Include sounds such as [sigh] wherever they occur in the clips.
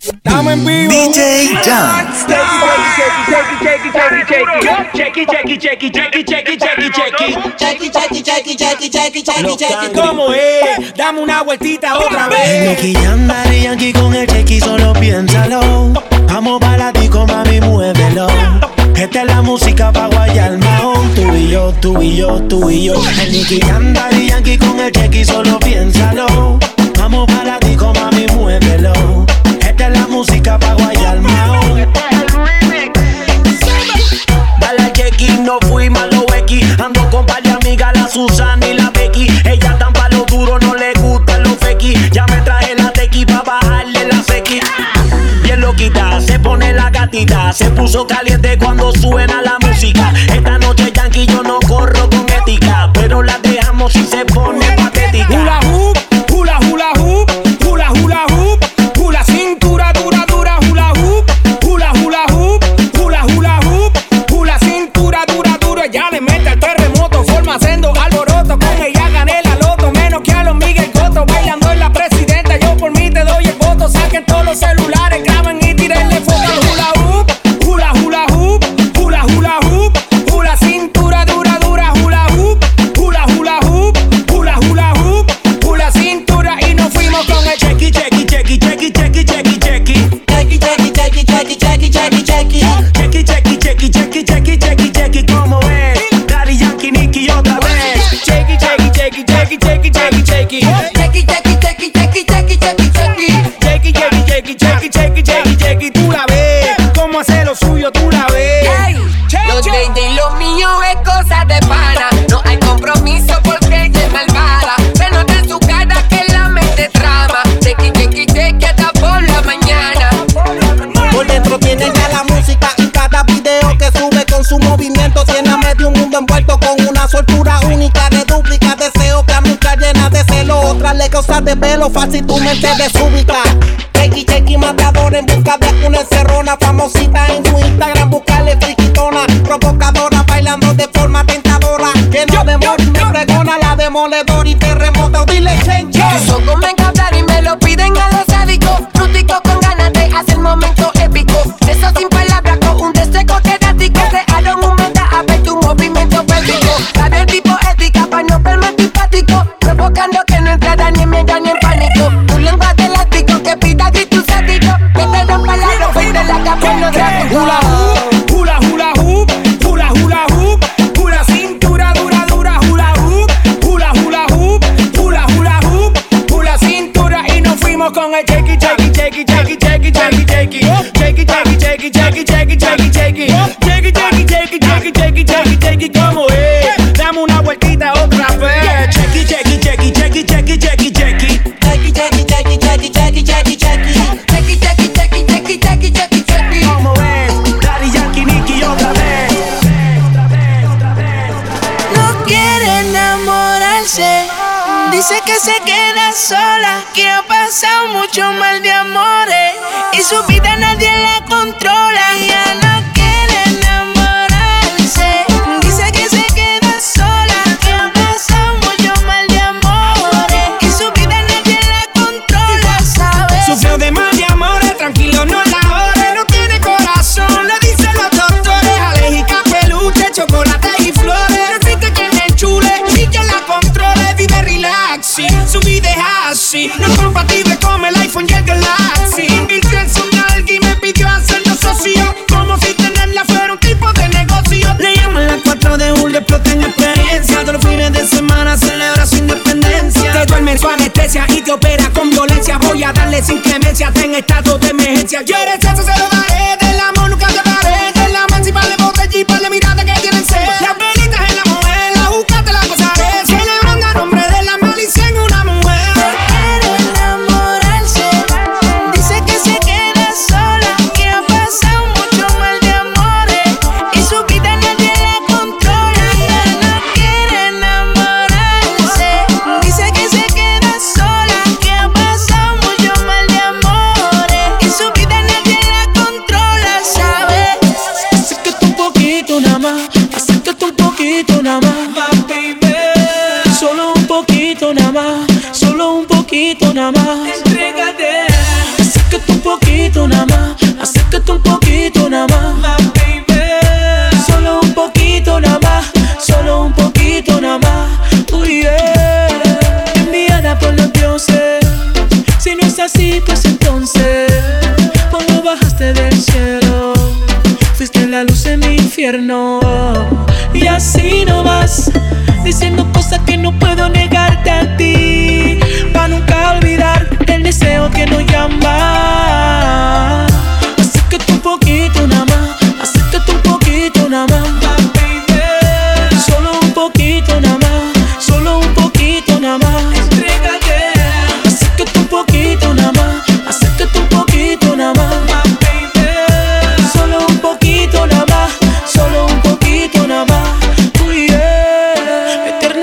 Estamos en vivo. DJ Jam. ¿Cómo es? Dame una vueltita otra vez. Nicky Yandari Yankee con el chequi, solo piénsalo. Vamos para ti, mami, muévelo. Esta es la música pa' guayar mahón Tú y yo, tú y yo, tú y yo El Nicky Yandari Yankee con el chequi, solo piénsalo Vamos para ti música pa' guayarme Dale al checky, no fui malo X Ando con par de amigas, la Susana y la Becky. Ella tan pa' lo duro, no le gustan los fequis Ya me traje la tequi pa' bajarle la sequi. Bien loquita, se pone la gatita. Se puso caliente cuando suena la música. una famosa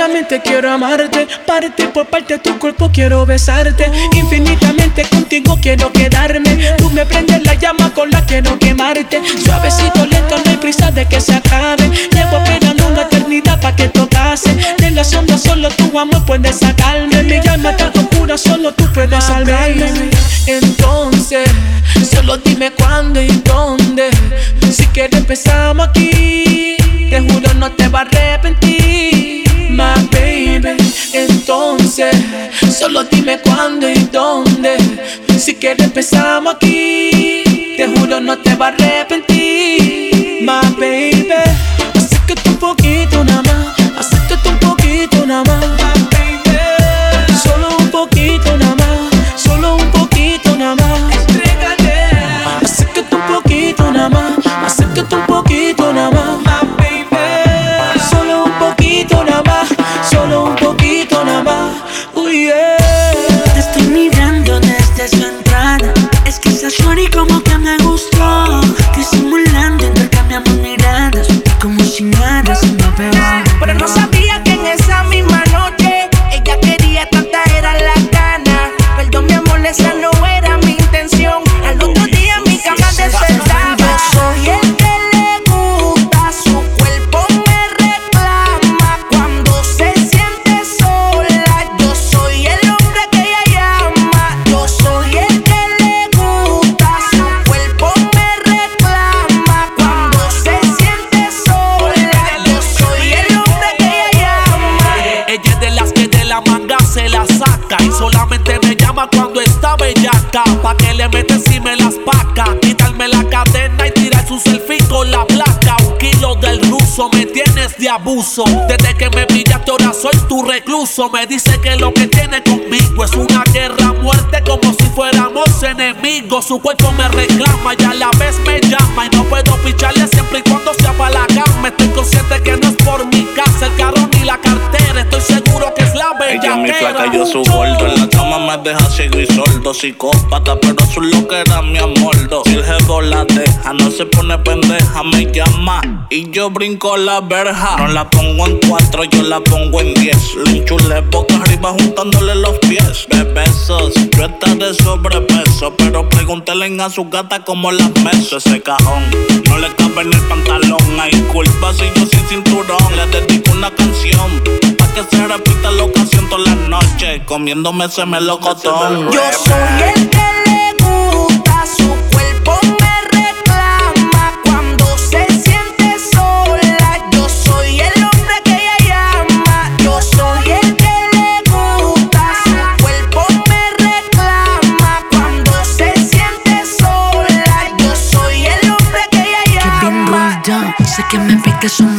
Eternamente quiero amarte, parte por parte tu cuerpo quiero besarte. Infinitamente contigo quiero quedarme. Tú me prendes la llama con la quiero quemarte. Suavecito, lento, no hay prisa de que se acabe. Llevo esperando una eternidad pa' que tocase. De la sombra solo tu amor puede sacarme. Mi alma tan oscura, solo tú puedes salvarme. Entonces, solo dime cuándo y dónde. Si quieres empezamos aquí. Te juro no te va a arrepentir. Entonces, solo dime cuándo y dónde. Si quieres empezamos aquí. Te juro no te va a arrepentir, me tienes de abuso. Desde que me pillaste ahora soy tu recluso. Me dice que lo que tiene conmigo es una guerra muerte como si fuéramos enemigos. Su cuerpo me reclama y a la vez me llama. Y no puedo picharle siempre y cuando sea para la cama. Estoy consciente que no es por mi casa, el carro ni la cartera. Estoy seguro que es la Ella es mi yo su gordo. En la me deja ciego y sordo. Psicópata, pero su lo que era mi amordo. Si el la no se pone pendeja, me llama. Y yo brinco la verja. No la pongo en cuatro, yo la pongo en diez. Le enchulé boca arriba juntándole los pies. De besos, yo está de sobrepeso. Pero pregúntele a su gata cómo las meso. Ese cajón no le cabe en el pantalón. Hay culpa si yo sin cinturón. Le dedico una canción. Pa' que se repita la ocasión todas las noches. Comiéndome ese Yo soy el que le gusta, su cuerpo me reclama. Cuando se siente sola, yo soy el hombre que ella llama. Yo soy el que le gusta, su cuerpo me reclama. Cuando se siente sola, yo soy el hombre que ella Que bien llama. rolled down. Sé que me pique sonrojas.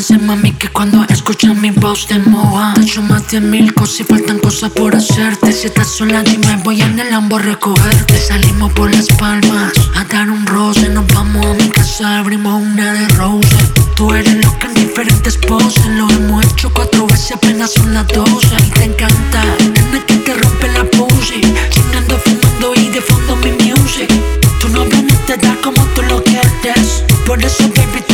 Sé, mami, que cuando escuchas mi voz te moja. Te he hecho más de mil cosas y faltan cosas por hacerte. Si estás sola, dime, voy en el Lambo a recogerte. Salimos por las palmas a dar un roce. Nos vamos a mi casa, abrimos una de rose. Tú eres loca en diferentes poses. Lo hemos hecho cuatro veces, apenas son las doce. Y te encanta, nena, que te rompe la pussy. Chingando, fumando y de fondo mi music. Novio no te da como tú lo quieres. Por eso, baby,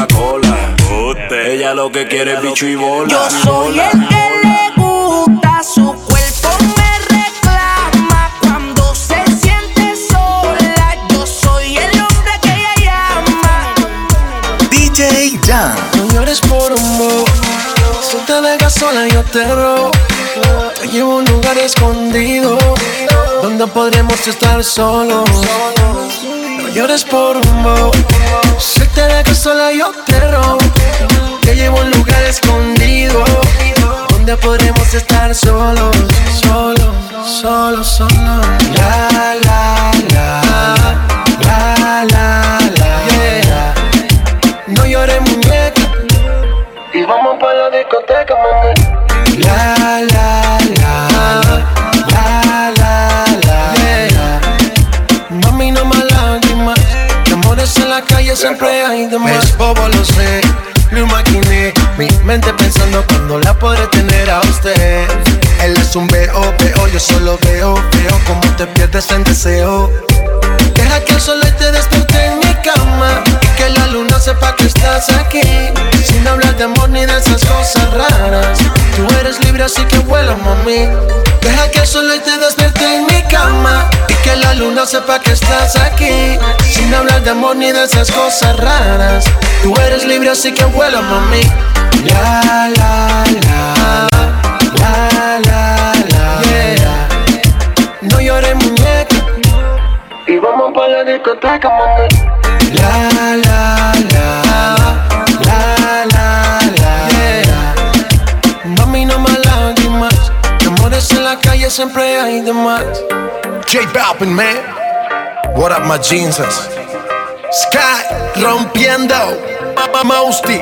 Ella lo que quiere es bicho y bola. Yo soy el que le gusta su cuerpo. me reclama cuando se siente sola. Yo soy el hombre que ella llama DJ Jan. No llores por un amor. Si te dejas sola, yo te robo. Te llevo un lugar escondido donde podremos estar solos. No llores por un bow. Si te dejo sola, yo te robo. Llevo a un lugar escondido donde podremos estar solos, solos, solos, solos. La la la la la la. Yeah. No llores muñeca y vamos pa la discoteca, mami. La la la la la la. Más amores en la calle siempre hay de más. Es bobo lo sé lo imaginé, mi mente pensando cuando la podré tener a usted. Él es un veo, veo, yo solo veo, veo como te pierdes en deseo. Deja que el sol te despierte en mi cama y que la luna sepa que estás aquí. Sin hablar de amor ni de esas cosas raras. Tú eres libre así que vuela, mami. Deja que el sol te despierte en mi cama y que la luna sepa que estás aquí. Sin hablar de amor ni de esas cosas raras. Tú eres libre así que vuela, mami. La la la la la la. Yeah. No llores muñeca y vamos pa la discoteca, mami. La la la la la la. Yeah. Mami no más lágrimas, de amores en la calle siempre hay de más. J Balvin, man. What up, my jeans? Sky rompiendo. Mama Mousty,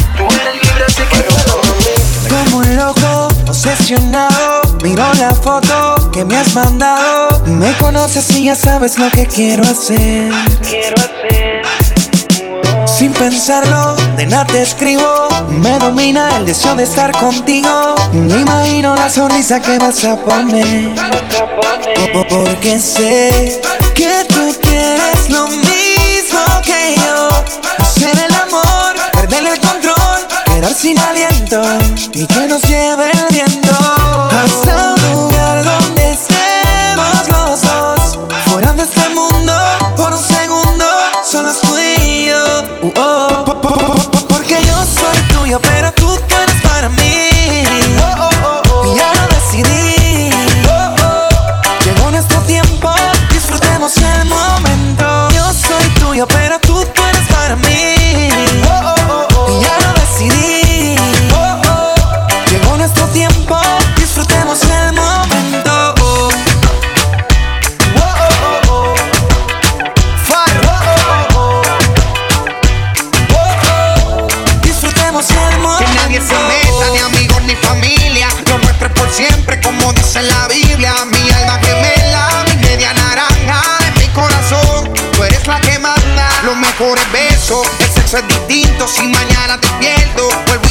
Tú eres libre así que. Como un loco, obsesionado, miro la foto que me has mandado. Me conoces y ya sabes lo que quiero hacer. Quiero hacer. Sin pensarlo, de nada te escribo. Me domina el deseo de estar contigo. Me imagino la sonrisa que vas a poner. Po- Porque sé que tú quieres lo mismo que yo. Hacer el sin aliento y que nos lleve el viento. Hasta dice la Biblia. Mi alma gemela, mi media naranja. En mi corazón, tú eres la que manda. Los mejores besos, el sexo es distinto. Si mañana te pierdo, vuelvo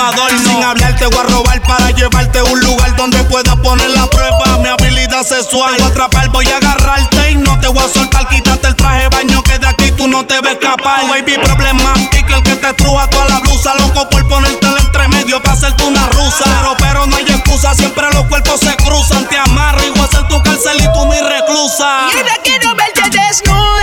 Sin hablar te voy a robar para llevarte a un lugar donde pueda poner la prueba. Mi habilidad sexual. Te voy a atrapar, voy a agarrarte y no te voy a soltar. Quítate el traje de baño que de aquí tú no te ves capaz. Oh, baby problemático, el que te truja toda la blusa. Loco por ponerte el entremedio para hacerte una rusa. Pero, pero no hay excusa, siempre los cuerpos se cruzan. Te amarro y voy a ser tu cárcel y tú mi reclusa. Y de quiero verte desnudo.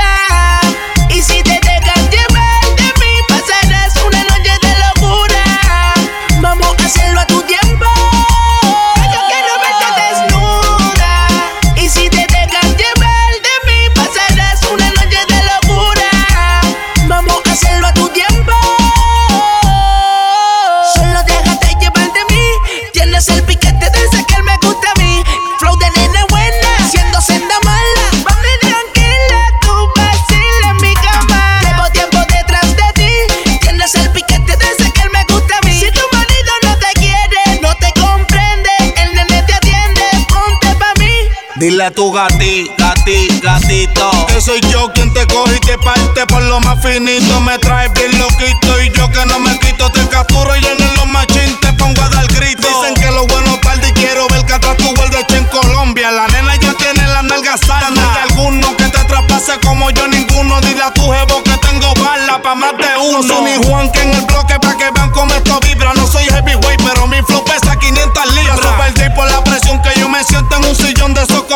tu gati, gati, gatito. Que soy yo quien te coge y te parte por lo más finito. Me traes bien loquito y yo que no me quito. Te capturo y en los machín te pongo a dar grito. Dicen que lo bueno tarde y quiero ver que atrás tu vuelta en Colombia. La nena ya tiene la nalga sana. Hay alguno que te traspase como yo ninguno. Dile a tu jevo que tengo bala pa' más de uno. No soy ni Juan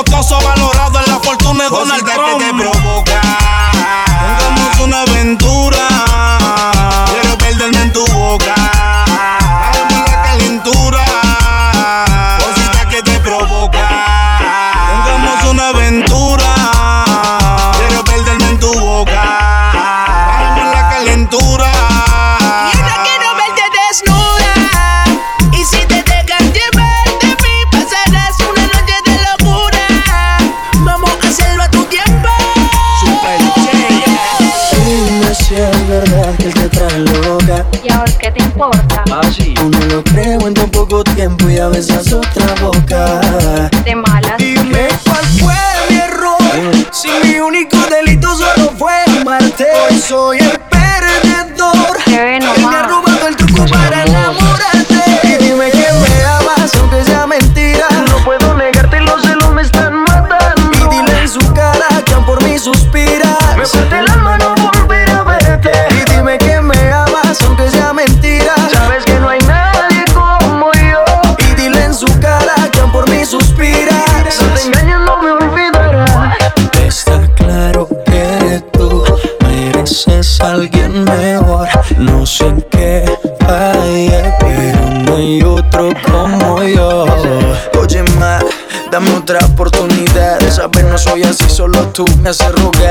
los cosos van me hace rogar.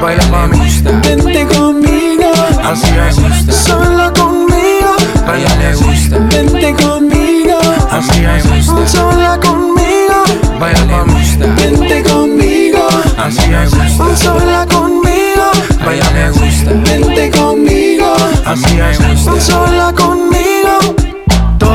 Baila, mami. Vente conmigo. Así es. Sola conmigo. A ella le gusta. Vente conmigo. Así es. Sola conmigo. Baila le gusta. Vente conmigo. Así es. Sola conmigo. A ella le gusta. Vente conmigo. Así es. Sola conmigo.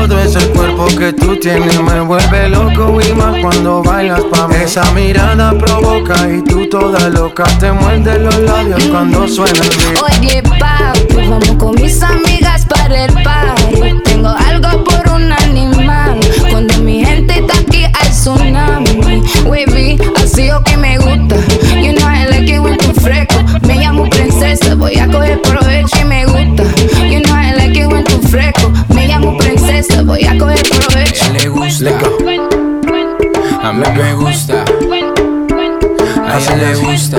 Todo ese cuerpo que tú tienes me vuelve loco y más cuando bailas pa' mí. Esa mirada provoca y tú toda loca te muerde los labios cuando suena el beat. Oye, papi, vamos con mis amigas para el party. Tengo algo por un animal. Cuando mi gente está aquí hay tsunami. Wavy, así o que me gusta. You know I like it when fresco. Me llamo princesa, voy a coger provecho princesa, voy a coger provecho. A ella le gusta. A mí me gusta. A ella le gusta.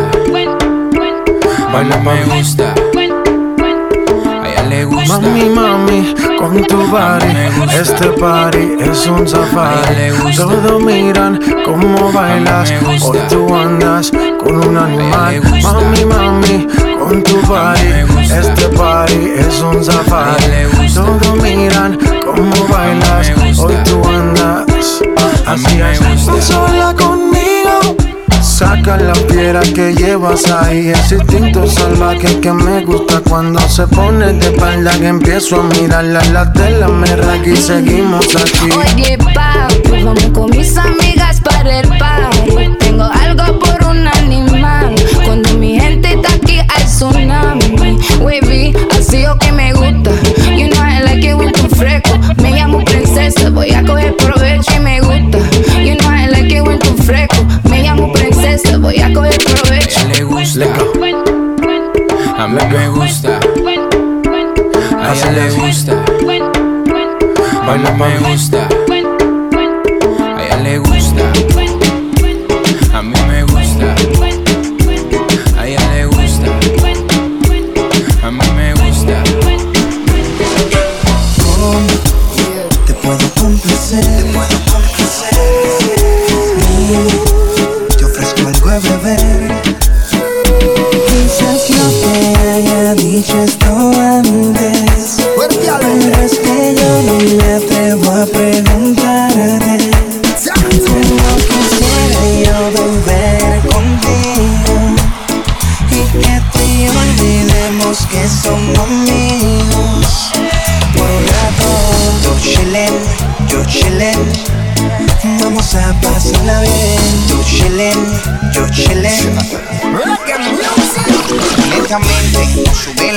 Baila me gusta. A ella le gusta. Mami, mami, con tu body, este party es un safari. Todos miran cómo bailas, hoy tú andas con un animal. Mami, mami, con tu body, este party es un safari. Todos miran cómo bailas, hoy tú andas. Así es, sola conmigo. Saca la piedra que llevas ahí, ese instinto salvaje que me gusta cuando se pone de espalda que empiezo a mirarla la tela me raga y seguimos aquí. Oye, papi, vamos con mis amigas para el party. Tengo algo por un animal. Cuando mi gente está aquí hay tsunami. Wavy, así o que me gusta. You know I like it tú fresco. Me llamo princesa, voy a coger provecho y me gusta. You know I like it tú fresco. Me llamo princesa, voy a coger provecho. A ella le gusta. A mí me gusta. A ella le gusta. Baila me gusta. A ella le gusta.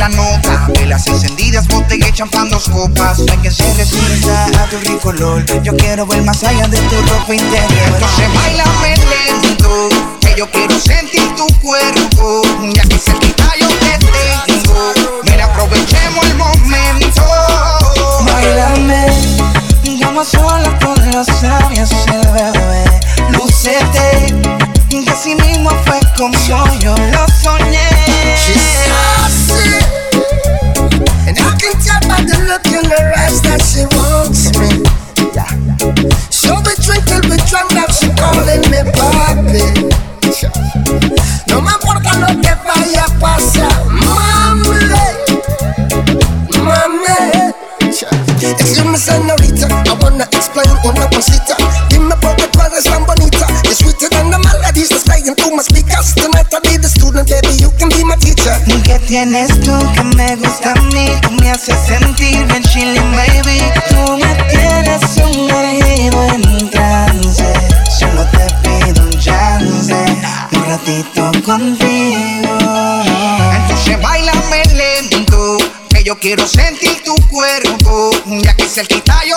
La nota Velas encendidas, botella y champán, dos copas No hay que se resista a tu rico olor. Yo quiero ver más allá de tu ropa interior. Entonces bailame lento Que yo quiero sentir tu cuerpo Ya quiero sentir tu cuerpo. Ya que cerquita yo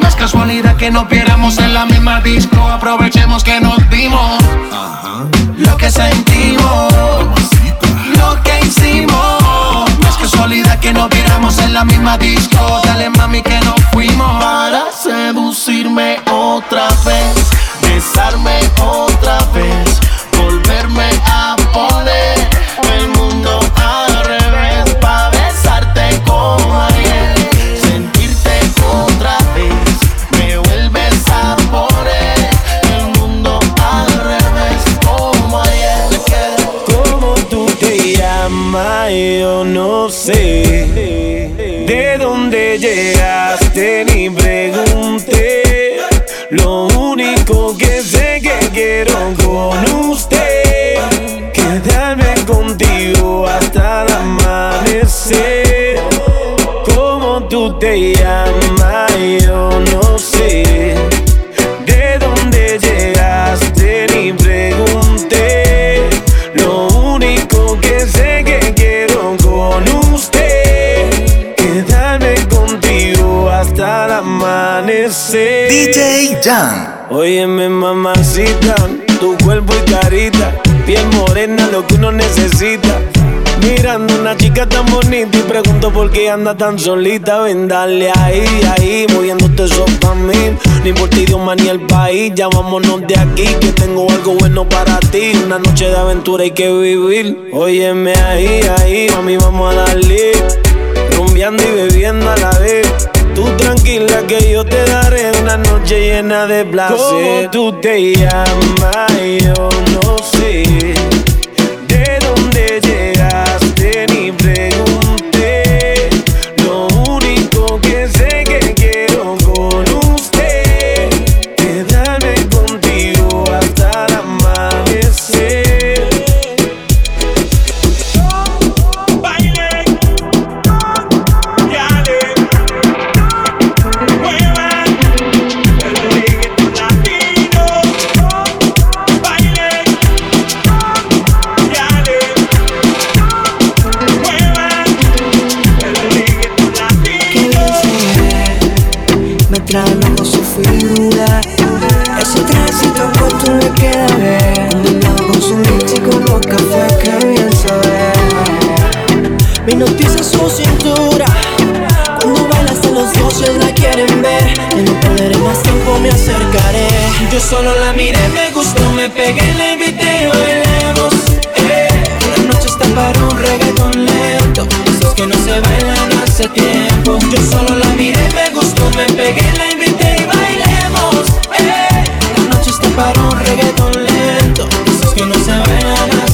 No es casualidad que nos viéramos en la misma disco. Aprovechemos que nos vimos. Lo que sentimos, lo que hicimos. No es casualidad que nos viéramos en la misma disco. Dale mami que nos fuimos. para seducirme otra vez, besarme otra vez, ¿De dónde llegaste? Ni pregunté. Lo único que sé que quiero con usted. Quedarme contigo hasta el amanecer. ¿Cómo tú te llamas? Yo no Jan. Óyeme, mamacita, tu cuerpo y carita, piel morena, lo que uno necesita. Mirando una chica tan bonita y pregunto por qué anda tan solita. Ven, dale ahí, ahí, moviéndote eso pa' mí. No importa idioma ni el país, ya vámonos de aquí, que tengo algo bueno para ti. Una noche de aventura hay que vivir. Óyeme ahí, ahí, mami, vamos a darle. Rumbeando y bebiendo a la vez. Tú tranquila que yo te daré una noche llena de placer. ¿Cómo tú te llamas? Yo no sé.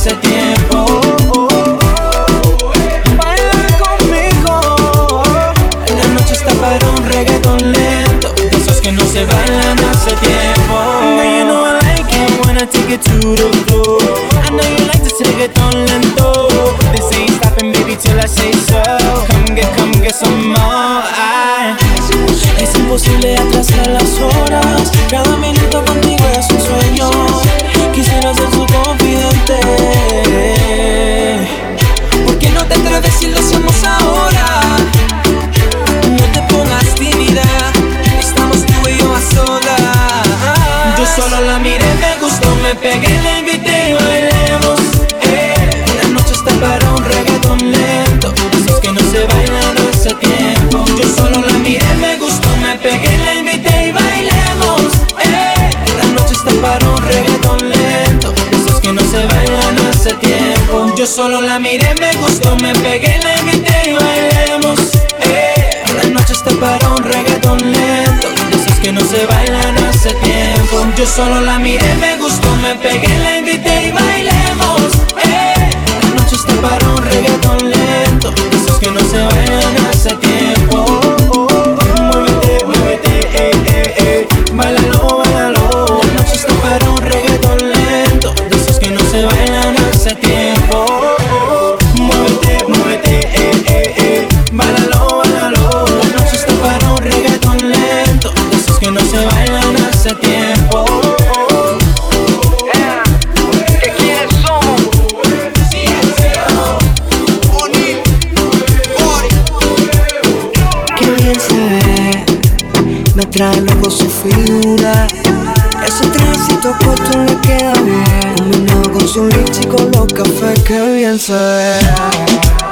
Hace solo la miré, me gustó, me pegué, la invité y bailemos. Eh, noche está para un reggaetón lento, de esos que no se bailan hace tiempo. Yo solo la miré, me gustó, me pegué, la invité y bailemos. Eh, noche está para un reggaetón lento, de esos que no se bailan hace. Queda bien. Combinado con su los cafés, qué bien se.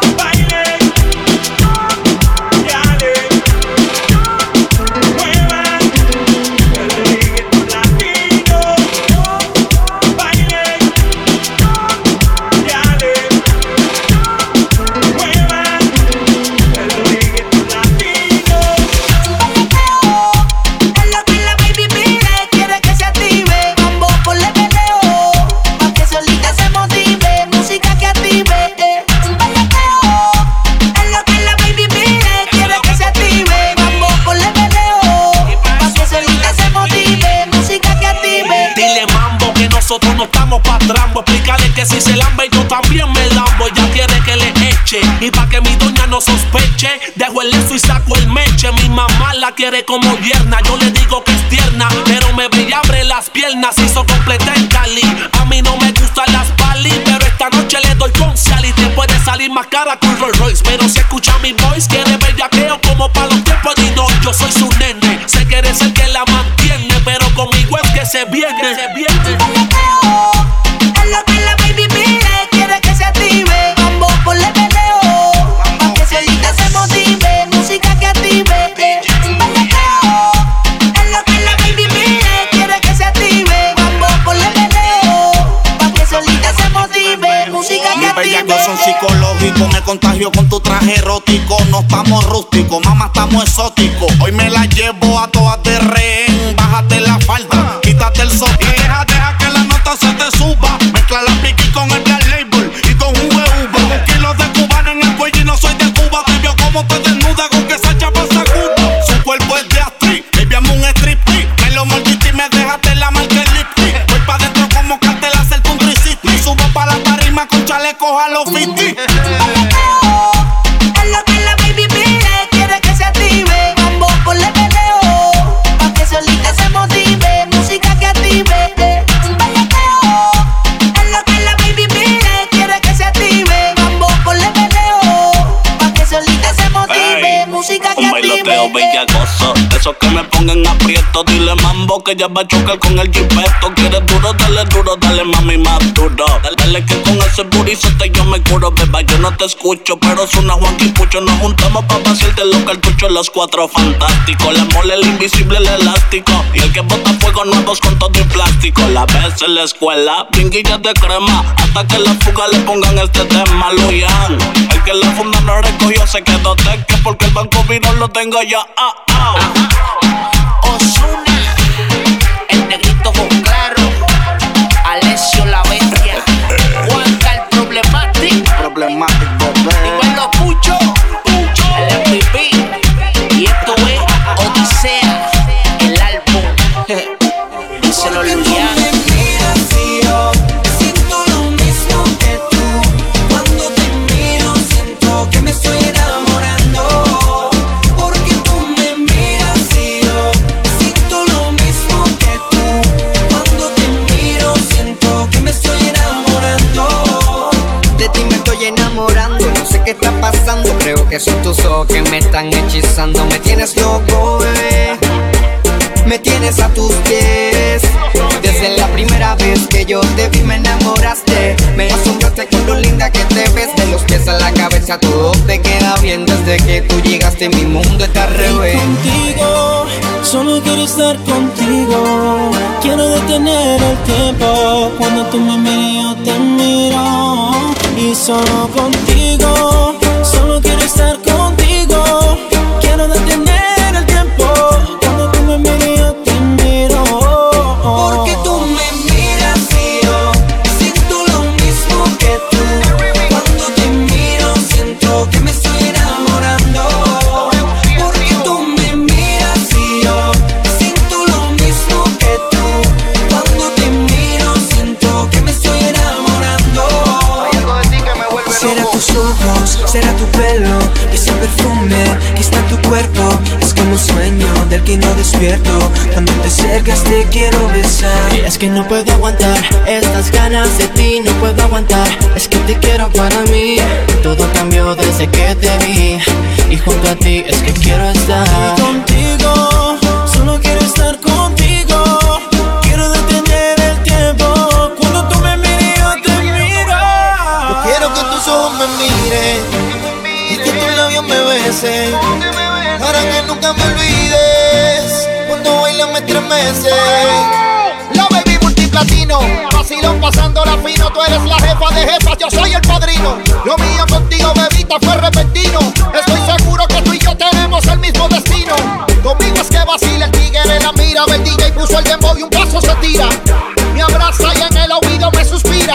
Quiere como yerna. Yo le digo contagio con tu traje erótico. No estamos rústicos, mamá, estamos exóticos. Hoy me la llevo a que ya va a chocar con el jipeto. Quieres duro, dale duro, dale mami más duro. Dale, que con ese burizote yo me curo, beba. Yo no te escucho, pero suena Juan Pucho. Nos juntamos pa' vaciarte los cartuchos, los cuatro fantásticos. La mole, el invisible, el elástico. Y el que bota fuego nuevos con todo y plástico. La vez en la escuela, pinguillas de crema. Hasta que la fuga le pongan este tema, Luyan. El que la funda no recogió se quedó teque porque el banco vino lo tengo ya. Ah, ah. Ozuna, que son tus ojos que me están hechizando. Me tienes loco, bebé. Me tienes a tus pies. Desde la primera vez que yo te vi, me enamoraste. Me asombraste con lo linda que te ves. De los pies a la cabeza, todo te queda bien. Desde que tú llegaste, mi mundo está al revés. contigo, solo quiero estar contigo. Quiero detener el tiempo cuando tú me miras, yo te miro. y solo contigo. Solo quiero estar contigo. Que no despierto. Cuando te acercas te quiero besar. Y es que no puedo aguantar estas ganas de ti, no puedo aguantar. Es que te quiero para mí. Todo cambió desde que te vi. Y junto a ti es que quiero estar. Contigo, solo quiero estar contigo. Quiero detener el tiempo cuando tú me mires yo te miro. Yo quiero que tus ojos me miren y tus labios me besen para que nunca me olvides. Cuando bailas me estremece. La baby multiplatino, vacilón pasando la fino, tú eres la jefa de jefas, yo soy el padrino. Lo mío contigo, bebita, fue repentino. Estoy seguro que tú y yo tenemos el mismo destino. Conmigo es que vacila el tigre, la mira, el DJ puso el dembow y un paso se tira. Me abraza y en el oído me suspira,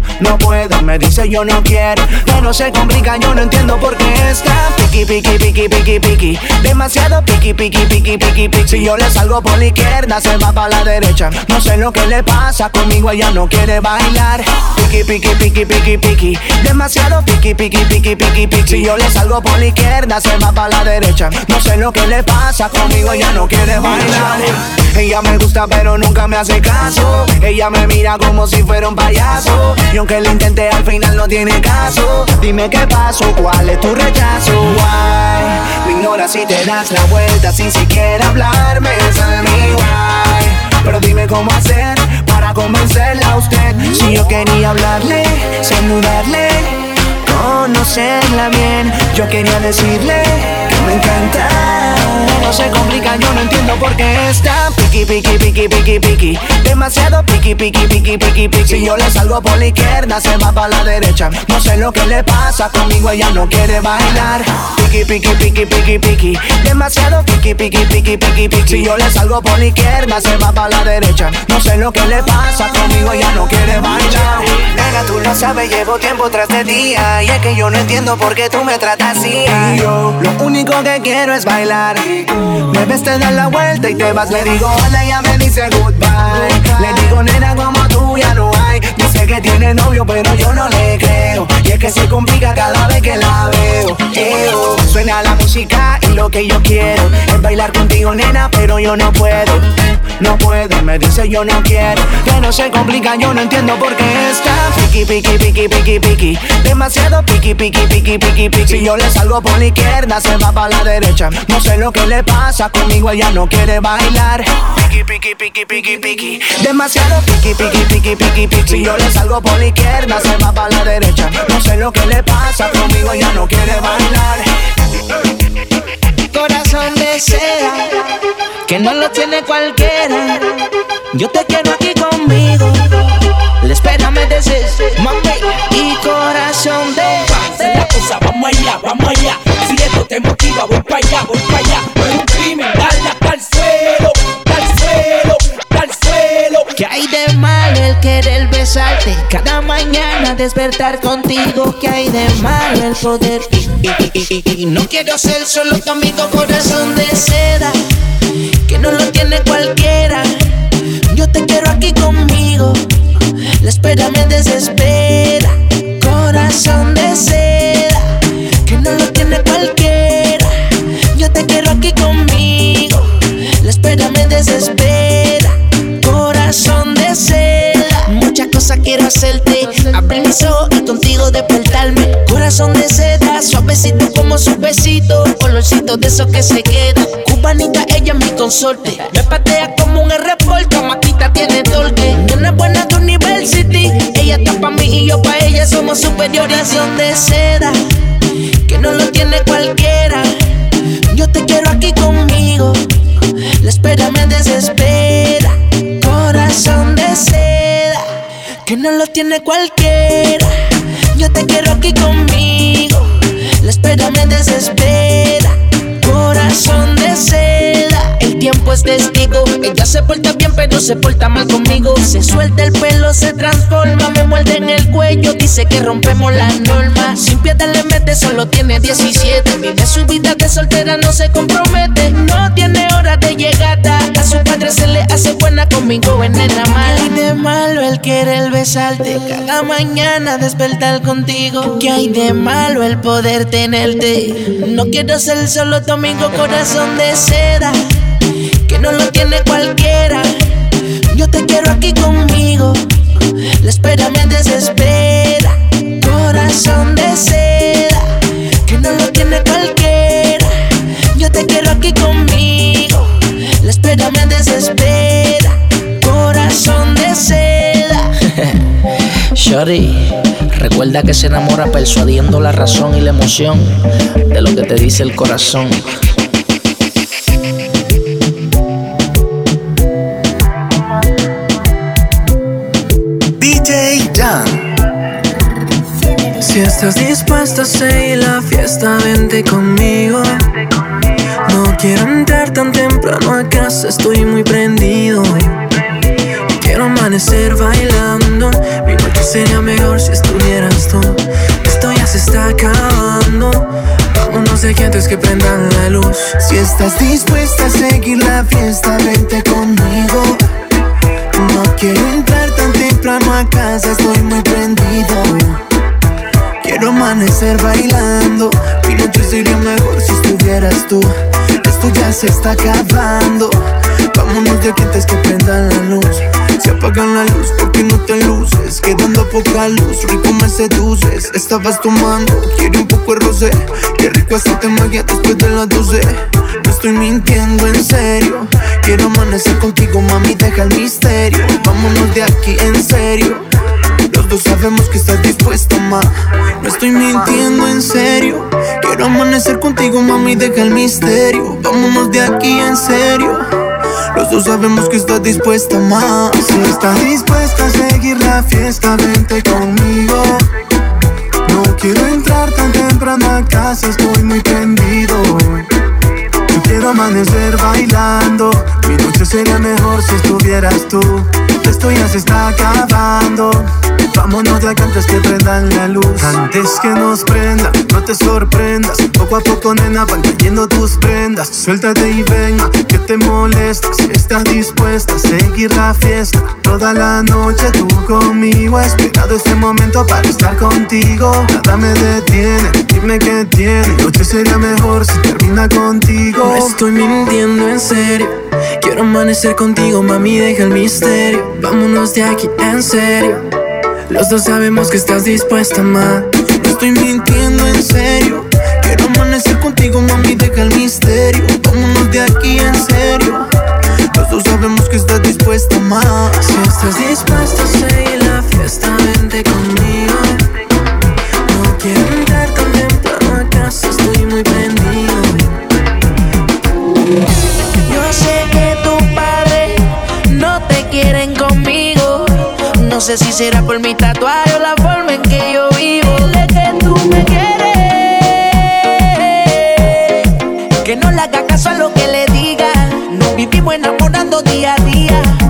No puedo, me dice yo no quiero. Pero se complica, yo no entiendo por qué está piqui, piqui, piqui, piqui, piqui. Demasiado piqui, piqui, piqui, piqui, piqui. Si yo le salgo por la izquierda, se va para la derecha. No sé lo que le pasa conmigo, ella no quiere bailar. Piqui, piqui, piqui, piqui, piqui. Demasiado piqui, piqui, piqui, piqui, piqui. Si yo le salgo por la izquierda, se va para la derecha. No sé lo que le pasa conmigo, ella no quiere bailar. Ella me gusta, pero nunca me hace caso. Ella me mira como si fuera un payaso. Aunque lo intenté, al final no tiene caso. Dime qué pasó, cuál es tu rechazo. Why? Me ignoras y te das la vuelta sin siquiera hablarme. Esa mi why. Pero dime cómo hacer para convencerla a usted. Si yo quería hablarle, saludarle, conocerla bien. Yo quería decirle que me encanta. No se complica, yo no entiendo por qué está piqui, piqui, piqui, piqui, piqui. Demasiado piqui, piqui, piqui, piqui, piqui. Si yo le salgo por la izquierda, se va para la derecha. No sé lo que le pasa conmigo, ella no quiere bailar. Piqui, piqui, piqui, piqui, piqui. Demasiado piqui, piqui, piqui, piqui, piqui. Si yo le salgo por la izquierda, se va para la derecha. No sé lo que le pasa conmigo, ella no quiere bailar. Nena, tú lo sabes, llevo tiempo tras de día. Y es que yo no entiendo por qué tú me tratas así. Lo único que quiero es bailar. Me ves, te das la vuelta y te vas. Le digo hola, ella me dice goodbye. Le digo nena, como tú ya que tiene novio, pero yo no le creo. Y es que se complica cada vez que la veo. Eo. Suena la música y lo que yo quiero es bailar contigo, nena, pero yo no puedo. No puedo, me dice yo no quiero. Que no se complica, yo no entiendo por qué está piqui, piqui, piqui, piqui, piqui. Demasiado piqui, piqui, piqui, piqui, piqui. Si yo le salgo por la izquierda, se va para la derecha. No sé lo que le pasa conmigo, ella no quiere bailar. Piqui, piqui, piqui, piqui, piqui. Demasiado piqui, piqui, piqui, piqui, piqui. Si yo le salgo por la izquierda, se va para la derecha. No sé lo que le pasa conmigo, ella no quiere bailar. Corazón de seda, que no lo tiene cualquiera. Yo te quiero aquí conmigo. Le espérame desees, mami. Y corazón de la cosa, vamos allá, vamos allá. Si esto te motiva, voy para allá, voy para allá. No es un crimen, dale hasta el suelo, al suelo, al suelo. Que hay de querer besarte. Cada mañana despertar contigo Que hay de mal el poder. Y no quiero ser solo tu amigo Corazón de seda Que no lo tiene cualquiera. Yo te quiero aquí conmigo La espera me desespera. Corazón de seda Que no lo tiene cualquiera. Yo te quiero aquí conmigo quiero hacerte. Abrir mis ojos y contigo despertarme. Corazón de seda, suavecito como su besito. Colorcito de esos que se queda. Cubanita, ella es mi consorte. Me patea como un aeropuerto. Matita tiene torque. Una buena de University. Ella está pa' mí y yo pa' ella. Somos superiores. Son de seda. Que no lo tiene cualquiera. Yo te quiero aquí conmigo. La espera me desespera. Corazón de seda. Que no lo tiene cualquiera. Yo te quiero aquí conmigo. La espera me desespera. Corazón de seda. El tiempo es testigo. Ella se porta bien, pero se porta mal conmigo. Se suelta el pelo, se transforma. Me muerde en el cuello. Dice que rompemos la norma. Sin piedad le mete, solo tiene 17. Vive su vida de soltera, no se compromete. No tiene hora de llegada. A su padre se le hace buena conmigo en el mal. Y de malo el querer besarte. Cada mañana despertar contigo. ¿Qué hay de malo el poder tenerte? No quiero ser solo domingo, corazón de seda. Que no lo tiene cualquiera. Yo te quiero aquí conmigo. La espera me desespera. Corazón de seda. Que no lo tiene cualquiera. Yo te quiero aquí conmigo. La espera me desespera. Corazón de seda. [laughs] Shorty, recuerda que se enamora persuadiendo la razón y la emoción de lo que te dice el corazón. Si estás dispuesta a seguir la fiesta, vente conmigo. No quiero entrar tan temprano a casa, estoy muy prendido. Quiero amanecer bailando. Mi noche sería mejor si estuvieras tú. Esto ya se está acabando. Vámonos de antes que prendan la luz. Si estás dispuesta a seguir la fiesta, vente conmigo. No quiero entrar tan temprano a casa, estoy muy prendido. Quiero amanecer bailando. Mi noche sería mejor si estuvieras tú. Esto ya se está acabando. Vámonos de aquí antes que prendan la luz. Se apagan la luz porque no te luces. Quedando poca luz, rico me seduces. Estabas tomando, quiero un poco de rosé. Qué rico hacerte magia después de las 12. No estoy mintiendo en serio. Quiero amanecer contigo, mami, deja el misterio. Vámonos de aquí en serio. Dos sabemos que estás dispuesta, ma. No estoy mintiendo en serio. Quiero amanecer contigo, mami, deja el misterio. Vámonos de aquí en serio. Los dos sabemos que estás dispuesta, ma. Si estás dispuesta a seguir la fiesta, vente conmigo. No quiero entrar tan temprano a casa, estoy muy prendido. Yo quiero amanecer bailando. Mi noche sería mejor si estuvieras tú. Esto ya se está acabando. Vámonos de acá antes que prendan la luz. Antes que nos prendan, no te sorprendas. Poco a poco, nena, van cayendo tus prendas. Suéltate y venga, que te molestas. Estás dispuesta a seguir la fiesta. Toda la noche tú conmigo. He esperado este momento para estar contigo. Nada me detiene, dime qué tiene. Mi noche sería mejor si termina contigo. No estoy mintiendo en serio. Quiero amanecer contigo, mami, deja el misterio. Vámonos de aquí en serio. Los dos sabemos que estás dispuesta, ma. No estoy mintiendo en serio. Quiero amanecer contigo, mami, deja el misterio. Vámonos de aquí en serio. Los dos sabemos que estás dispuesta, ma. Si estás dispuesta seguir la fiesta, vente conmigo. Si será por mi tatuaje o la forma en que yo vivo. Dile que tú me quieres. Que no le haga caso a lo que le diga. Nos vivimos enamorando día a día.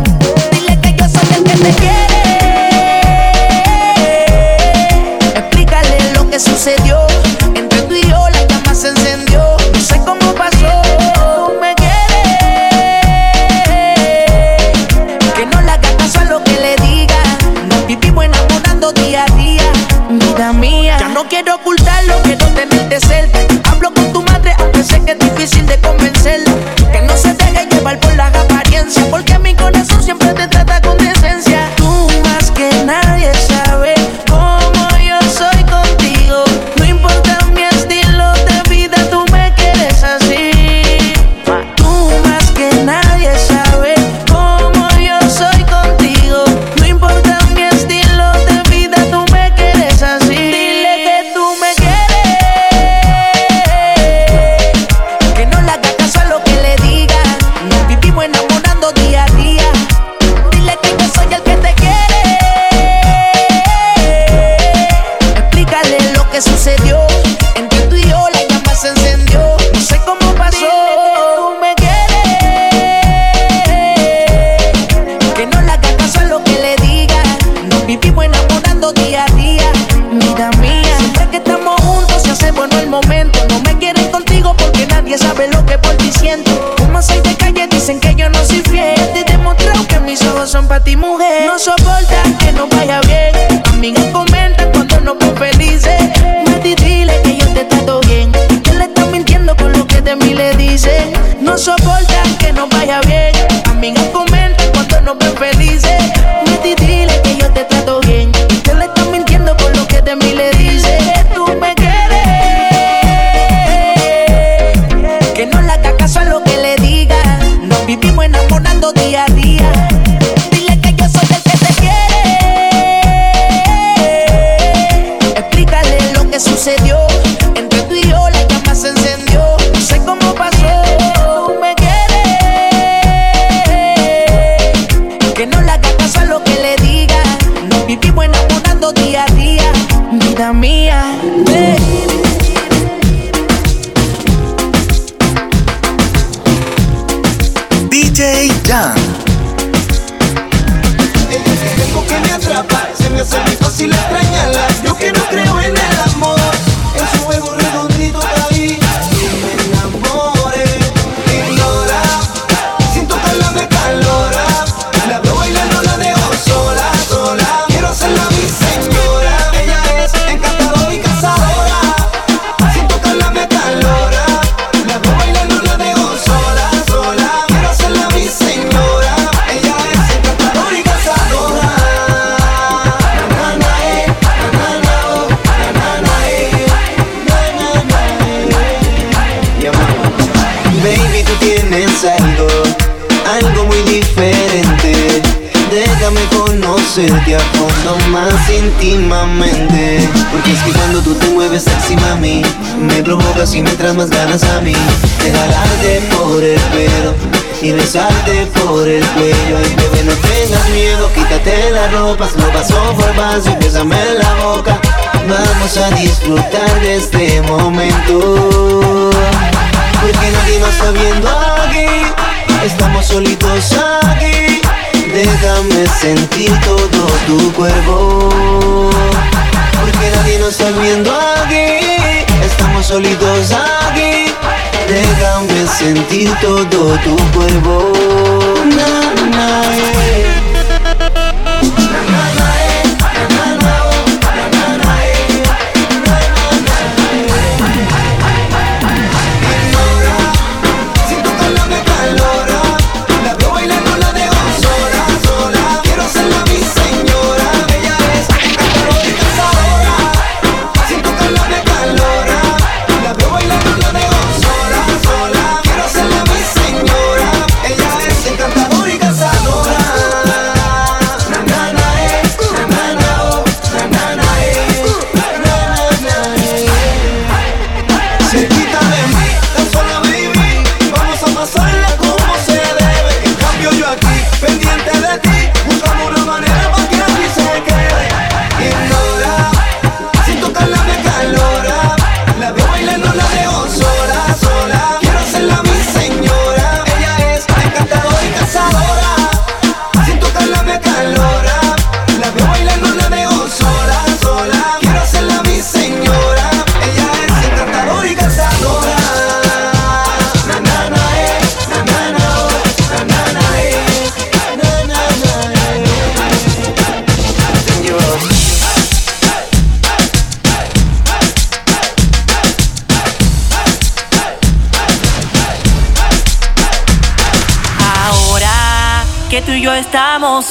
disfrutar de este momento. Porque nadie nos está viendo aquí, estamos solitos aquí. Déjame sentir todo tu cuerpo. Porque nadie nos está viendo aquí, estamos solitos aquí. Déjame sentir todo tu cuerpo. Na, na. Eh.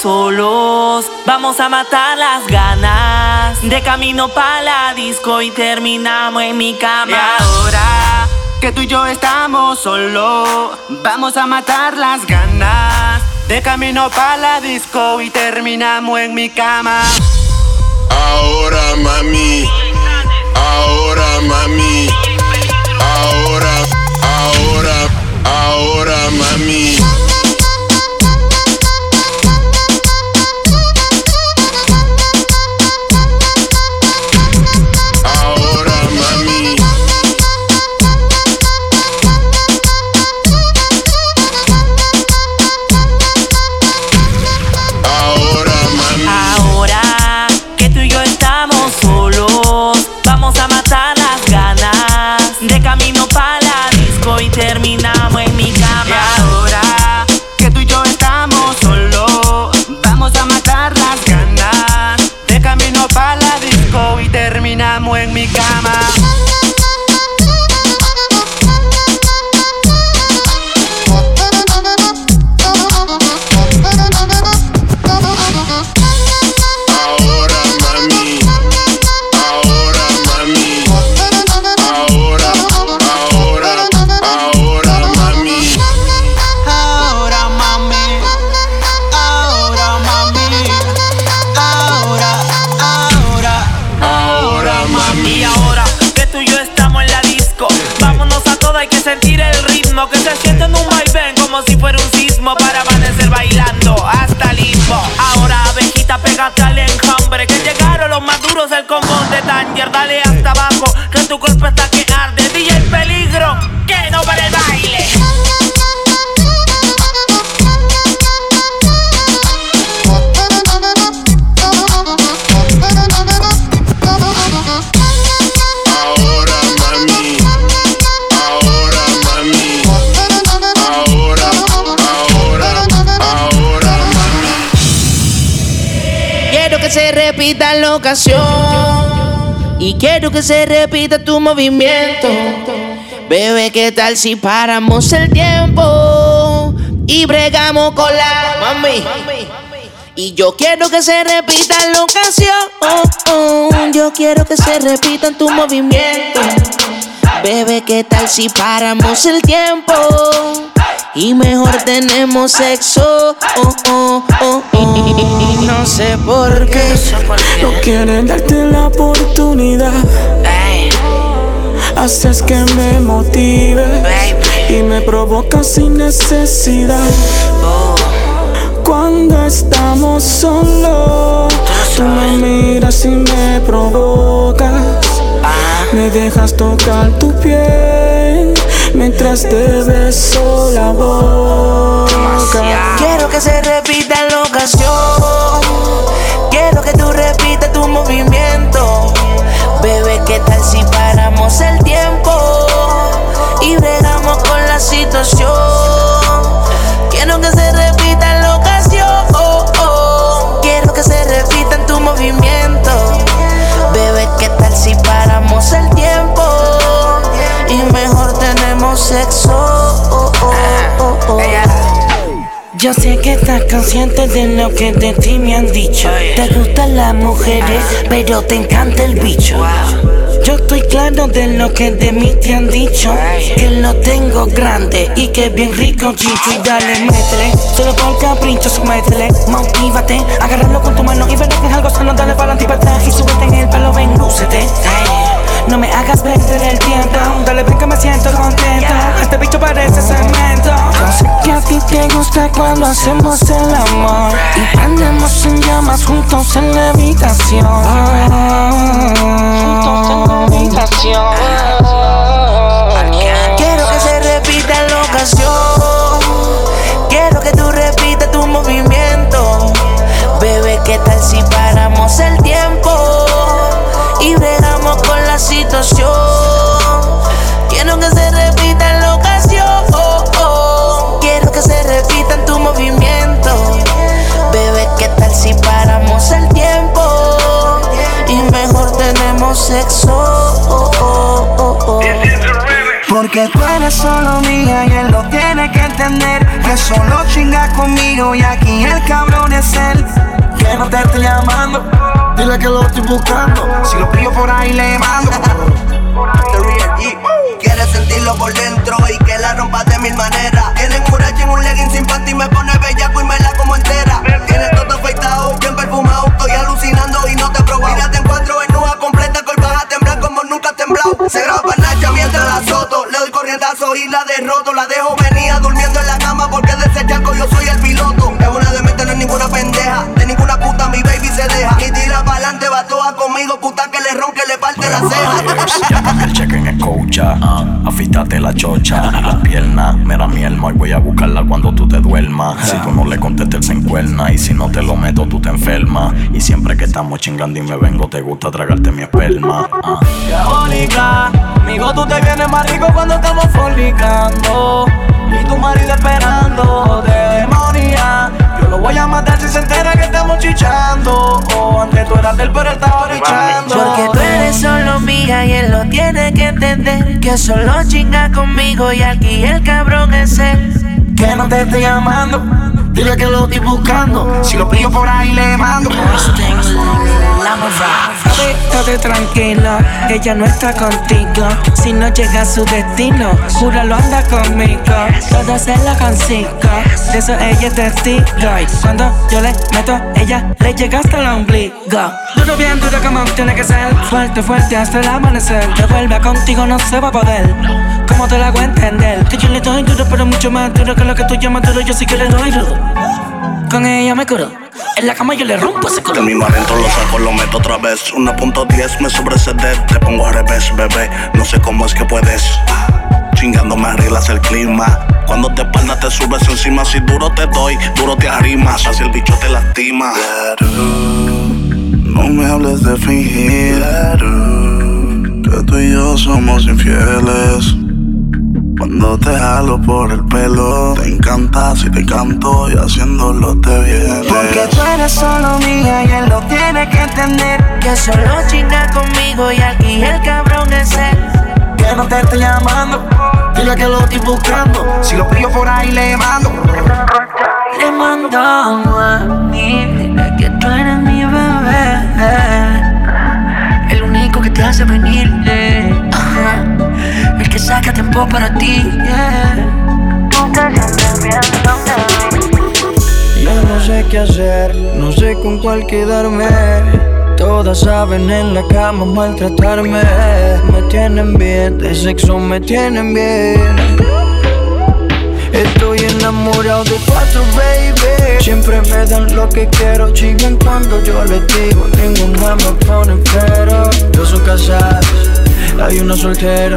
solos. Vamos a matar las ganas. De camino para la disco y terminamos en mi cama. Y ahora que tú y yo estamos solos, vamos a matar las ganas. De camino para la disco y terminamos en mi cama. Ahora mami, ahora mami, ahora, ahora, ahora mami. Y quiero que se repita tu movimiento. Bebé, ¿qué tal si paramos el tiempo y bregamos con la mami? Y yo quiero que se repita la ocasión. Yo quiero que se repita tu movimiento. Bebé, ¿qué tal si paramos el tiempo? Y mejor tenemos sexo. Oh, oh, oh, oh. No sé por qué. No quieren darte la oportunidad. Haces que me motive y me provoca sin necesidad. Cuando estamos solos, tú me miras y me provocas. Me dejas tocar tu piel mientras te beso la boca. Quiero que se repita la ocasión. Quiero que tú repitas tu movimiento. Bebé, ¿qué tal si paramos el tiempo y bregamos con la situación? Quiero que se repita la ocasión. Quiero que se repita en tu movimiento. Bebé, ¿qué tal si paramos el tiempo y mejor sexo? Oh, oh, oh, oh. Yo sé que estás consciente de lo que de ti me han dicho. Te gustan las mujeres, pero te encanta el bicho. Yo estoy claro de lo que de mí te han dicho. Que lo tengo grande y que bien rico chicho. Y dale, métele. Solo por capricho, métele. Motívate, agárralo con tu mano y verás que es algo sano. Dale para adelante y súbete en el pelo, ven, lúcete. No me hagas perder el tiempo. Dale, ven que me siento contento. Este bicho parece cemento. Yo sé que a ti te gusta cuando hacemos el amor. Y prendemos en llamas juntos en la habitación. Juntos en la habitación. Quiero que se repita la ocasión. Sexo? Porque tú eres solo mía y él lo tiene que entender. Que solo chinga conmigo y aquí el cabrón es él. Que no te estoy llamando, dile que lo estoy buscando. Si lo pillo por ahí le mando. Quieres sentirlo por dentro y que la rompas de mil maneras. Tienen un en un legging sin panty, me pone bellaco y me la como entera. Tienes todo afeitado, bien perfumado, estoy alucinando y no te probo. Mira, te encuentro en nunca has temblado. Se graba Nacha mientras la soto, le doy corrientazo y la derroto. La dejo venía durmiendo en la cama porque de ese charco yo soy el piloto. Es una demente, no es ninguna pendeja, conmigo, puta que le ronque, le parte la ceja. Llama el cheque en escucha, afítate la chocha y la pierna. Mira mi alma y voy a buscarla cuando tú te duermas. Si tú no le contestas, se encuerna. Y si no te lo meto, tú te enfermas. Y siempre que estamos chingando y me vengo, te gusta tragarte mi esperma. ah. Diabólica, amigo, tú te vienes más rico cuando estamos fornicando. Y tu marido esperando de demonia. Lo voy a matar si se entera que estamos chichando. Oh, antes tú eras del pero él estaba richando. Porque tú eres solo mía y él lo tiene que entender. Que solo chinga conmigo y aquí el cabrón es él. Que no te estoy llamando, dile que lo estoy buscando. Si lo pillo por ahí le mando. Estate tranquila, ella no está contigo. Si no llega a su destino, júralo anda conmigo. Todo se lo consigo, de eso ella es testigo. Y cuando yo le meto, ella le llega hasta el ombligo. Duro bien duro como tiene que ser. Fuerte, fuerte hasta el amanecer. Que vuelva contigo no se va a poder. ¿Cómo te lo hago entender? Que yo le doy duro, pero mucho más duro que lo que tú llamas duro. Yo sí que le doy duro. Con ella me curo. En la cama yo le rompo ese De culo. mi mar dentro lo saco, lo meto otra vez 1.10 me sobrecede, te pongo al revés, bebé No sé cómo es que puedes Chingando me arreglas el clima Cuando te espalda te subes encima Si duro te doy, duro te arrimas Así el bicho te lastima No me hables de fingir Que tú y yo somos infieles Cuando te jalo por el pelo Te encanta si te canto y haciéndolo te vienes Porque tú eres solo mía y él lo tiene que entender. Que solo chinga conmigo y aquí el cabrón es él. Que no te estoy llamando. Dile que lo estoy buscando. Si lo pillo por ahí le mando. Le mando a mí, dile que tú eres mi bebé. El único que te hace venir, eh, ajá. El que saca tiempo para ti. yeah. Nunca Ya no sé qué hacer, no sé con cuál quedarme. Todas saben en la cama maltratarme. Me tienen bien, de sexo me tienen bien. Estoy enamorado de cuatro, baby. Siempre me dan lo que quiero, chingan cuando yo les digo. Ninguna me pone pero. Dos son casadas, hay una soltera.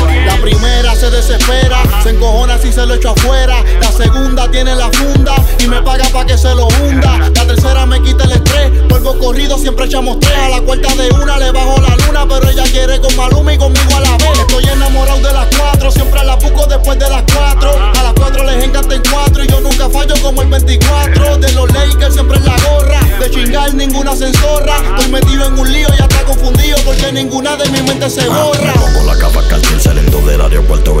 Desespera, se encojona si se lo echo afuera. La segunda tiene la funda y me paga pa' que se lo hunda. La tercera me quita el estrés, vuelvo corrido, siempre echamos tres. A la cuarta de una le bajo la luna, pero ella quiere con Maluma y conmigo a la vez. Estoy enamorado de las cuatro, siempre la busco después de las cuatro. A las cuatro les encanta en cuatro y yo nunca fallo como el 24. De los Lakers siempre en la gorra, de chingar ninguna se enzorra. Estoy metido en un lío y hasta confundido porque ninguna de mi mente se borra. Pongo la capa saliendo del aeropuerto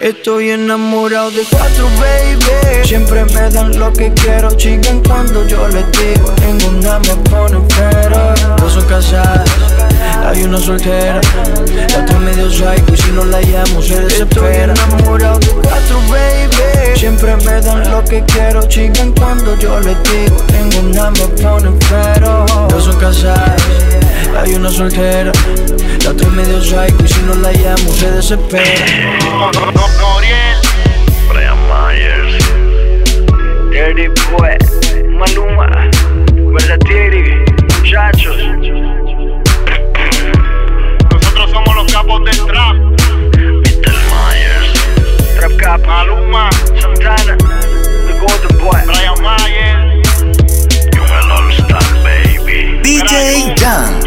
Estoy enamorado de cuatro, baby. Siempre me dan lo que quiero, chingan cuando yo les digo. Ninguna me pone pero. Dos son casadas, hay una soltera, ya está medio psycho y si no la llamo se desespera. Estoy enamorado de cuatro, baby. Siempre me dan lo que quiero, chingan cuando yo les digo. Tengo una, me ponen pero. No son casadas, hay una soltera, ya está medio psycho y si no la llamo se desespera. Brian Myers, Boy, Maluma, Maluma, Santana, the Golden Boy, Brian Myers. You're an all-star, baby. DJ Dunn.